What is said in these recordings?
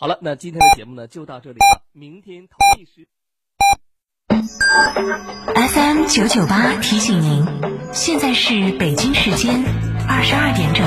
好了，那今天的节目呢就到这里了。明天同一时。FM 九九八提醒您，现在是北京时间二十二点整。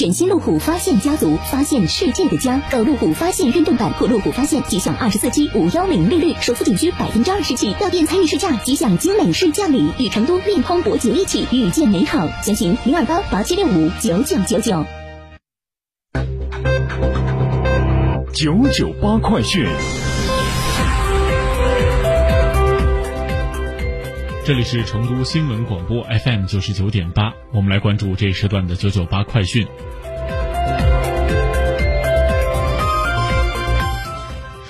全新路虎发现家族，发现世界的家。购路虎发现运动版或路虎发现，即享二十四期五幺零利率，首付仅需百分之二十起，到店参与试驾即享精美试驾礼，与成都恋空博酒一起遇见美好。详询零二八八七六五九九九九。九九八快讯。这里是成都新闻广播 FM 九十九点八，我们来关注这一时段的九九八快讯。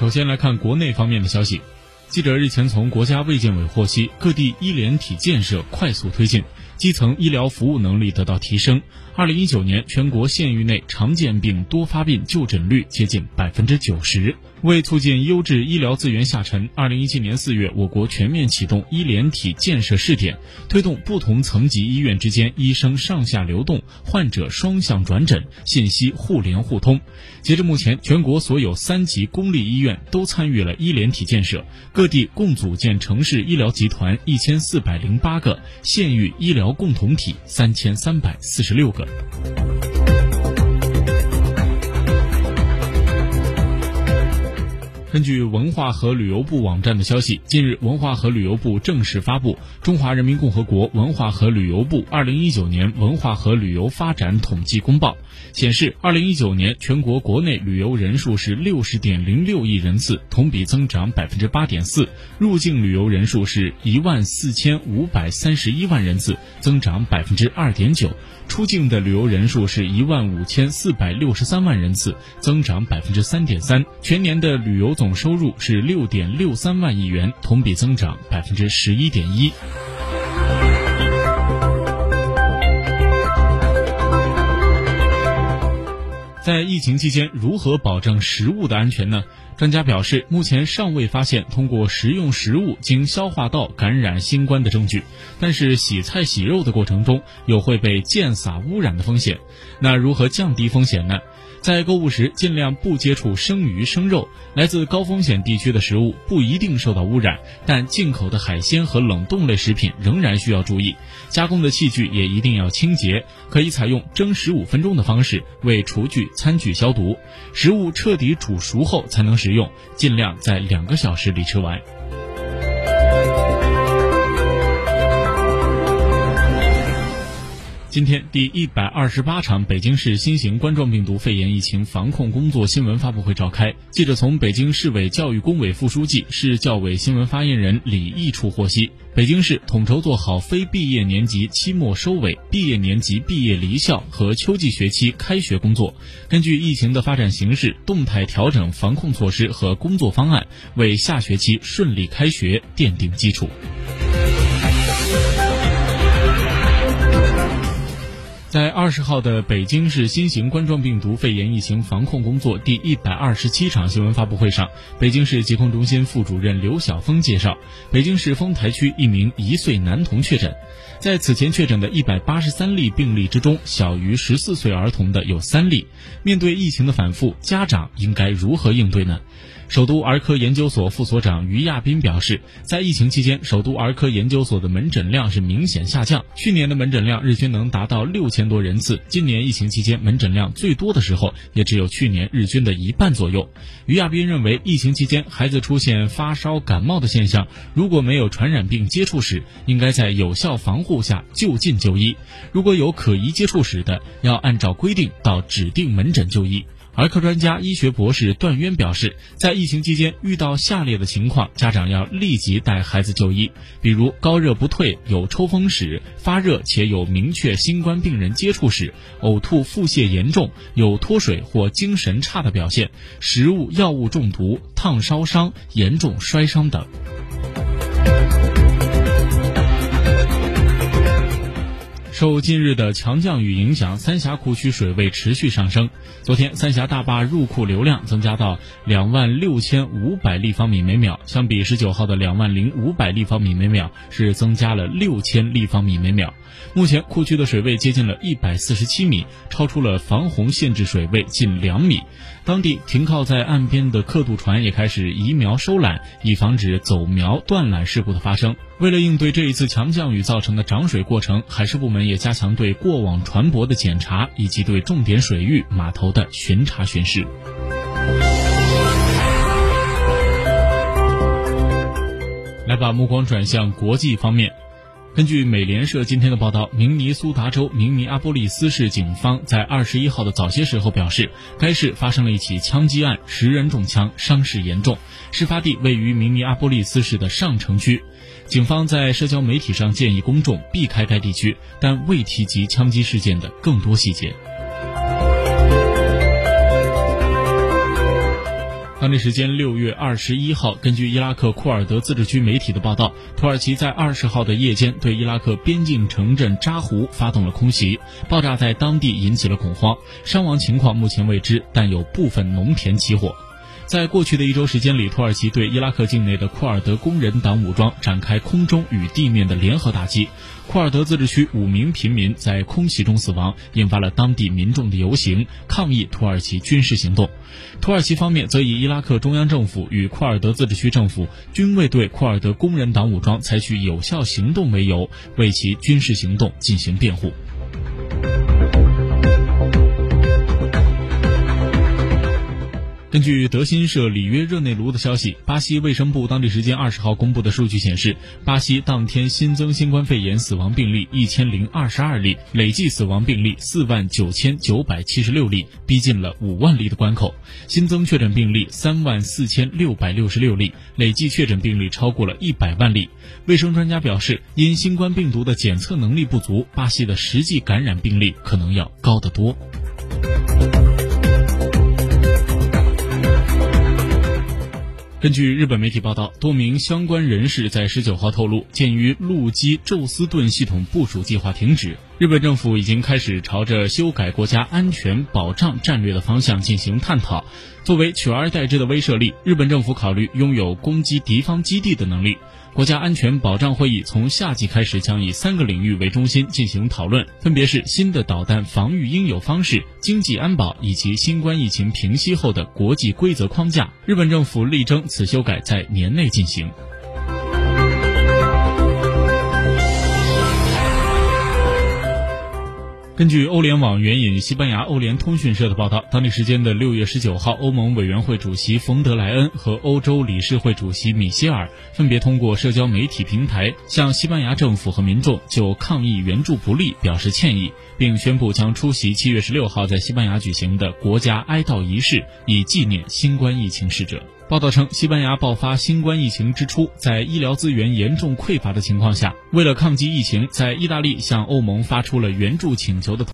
首先来看国内方面的消息，记者日前从国家卫健委获悉，各地医联体建设快速推进，基层医疗服务能力得到提升。二零一九年，全国县域内常见病多发病就诊率接近百分之九十。为促进优质医疗资源下沉，二零一七年四月，我国全面启动医联体建设试点，推动不同层级医院之间医生上下流动、患者双向转诊、信息互联互通。截至目前，全国所有三级公立医院都参与了医联体建设，各地共组建城市医疗集团一千四百零八个，县域医疗共同体三千三百四十六个。根据文化和旅游部网站的消息，近日，文化和旅游部正式发布《中华人民共和国文化和旅游部二零一九年文化和旅游发展统计公报》，显示，二零一九年全国国内旅游人数是六十点零六亿人次，同比增长百分之八点四；入境旅游人数是一万四千五百三十一万人次，增长百分之二点九。出境的旅游人数是一万五千四百六十三万人次，增长百分之三点三。全年的旅游总收入是六点六三万亿元，同比增长百分之十一点一。在疫情期间，如何保证食物的安全呢？专家表示，目前尚未发现通过食用食物经消化道感染新冠的证据，但是洗菜洗肉的过程中有会被溅洒污染的风险。那如何降低风险呢？在购物时尽量不接触生鱼生肉，来自高风险地区的食物不一定受到污染，但进口的海鲜和冷冻类食品仍然需要注意。加工的器具也一定要清洁，可以采用蒸十五分钟的方式为厨具、餐具消毒。食物彻底煮熟后才能食用，尽量在两个小时里吃完。今天，第一百二十八场北京市新型冠状病毒肺炎疫情防控工作新闻发布会召开。记者从北京市委教育工委副书记、市教委新闻发言人李毅处获悉，北京市统筹做好非毕业年级期末收尾、毕业年级毕业离校和秋季学期开学工作，根据疫情的发展形势，动态调整防控措施和工作方案，为下学期顺利开学奠定基础。在二十号的北京市新型冠状病毒肺炎疫情防控工作第一百二十七场新闻发布会上，北京市疾控中心副主任刘晓峰介绍，北京市丰台区一名一岁男童确诊，在此前确诊的一百八十三例病例之中，小于十四岁儿童的有三例。面对疫情的反复，家长应该如何应对呢？首都儿科研究所副所长于亚斌表示，在疫情期间，首都儿科研究所的门诊量是明显下降。去年的门诊量日均能达到六千多人次，今年疫情期间门诊量最多的时候，也只有去年日均的一半左右。于亚斌认为，疫情期间孩子出现发烧、感冒的现象，如果没有传染病接触史，应该在有效防护下就近就医；如果有可疑接触史的，要按照规定到指定门诊就医。儿科专家、医学博士段渊表示，在疫情期间遇到下列的情况，家长要立即带孩子就医，比如高热不退、有抽风史、发热且有明确新冠病人接触史、呕吐、腹泻严重、有脱水或精神差的表现、食物、药物中毒、烫烧伤、严重摔伤等。受近日的强降雨影响，三峡库区水位持续上升。昨天，三峡大坝入库流量增加到两万六千五百立方米每秒，相比十九号的两万零五百立方米每秒，是增加了六千立方米每秒。目前，库区的水位接近了一百四十七米，超出了防洪限制水位近两米。当地停靠在岸边的客渡船也开始移苗收缆，以防止走苗断缆事故的发生。为了应对这一次强降雨造成的涨水过程，海事部门也加强对过往船舶的检查，以及对重点水域码头的巡查巡视。来，把目光转向国际方面。根据美联社今天的报道，明尼苏达州明尼阿波利斯市警方在二十一号的早些时候表示，该市发生了一起枪击案，十人中枪，伤势严重。事发地位于明尼阿波利斯市的上城区。警方在社交媒体上建议公众避开该地区，但未提及枪击事件的更多细节。当地时间六月二十一号，根据伊拉克库尔德自治区媒体的报道，土耳其在二十号的夜间对伊拉克边境城镇扎胡发动了空袭，爆炸在当地引起了恐慌，伤亡情况目前未知，但有部分农田起火。在过去的一周时间里，土耳其对伊拉克境内的库尔德工人党武装展开空中与地面的联合打击。库尔德自治区五名平民在空袭中死亡，引发了当地民众的游行抗议土耳其军事行动。土耳其方面则以伊拉克中央政府与库尔德自治区政府均未对库尔德工人党武装采取有效行动为由，为其军事行动进行辩护。根据德新社里约热内卢的消息，巴西卫生部当地时间二十号公布的数据显示，巴西当天新增新冠肺炎死亡病例一千零二十二例，累计死亡病例四万九千九百七十六例，逼近了五万例的关口；新增确诊病例三万四千六百六十六例，累计确诊病例超过了一百万例。卫生专家表示，因新冠病毒的检测能力不足，巴西的实际感染病例可能要高得多。根据日本媒体报道，多名相关人士在十九号透露，鉴于陆基宙斯盾系统部署计划停止，日本政府已经开始朝着修改国家安全保障战略的方向进行探讨。作为取而代之的威慑力，日本政府考虑拥有攻击敌方基地的能力。国家安全保障会议从夏季开始将以三个领域为中心进行讨论，分别是新的导弹防御应有方式、经济安保以及新冠疫情平息后的国际规则框架。日本政府力争此修改在年内进行。根据欧联网援引西班牙欧联通讯社的报道，当地时间的六月十九号，欧盟委员会主席冯德莱恩和欧洲理事会主席米歇尔分别通过社交媒体平台向西班牙政府和民众就抗疫援助不力表示歉意，并宣布将出席七月十六号在西班牙举行的国家哀悼仪式，以纪念新冠疫情逝者。报道称，西班牙爆发新冠疫情之初，在医疗资源严重匮乏的情况下，为了抗击疫情，在意大利向欧盟发出了援助请求的。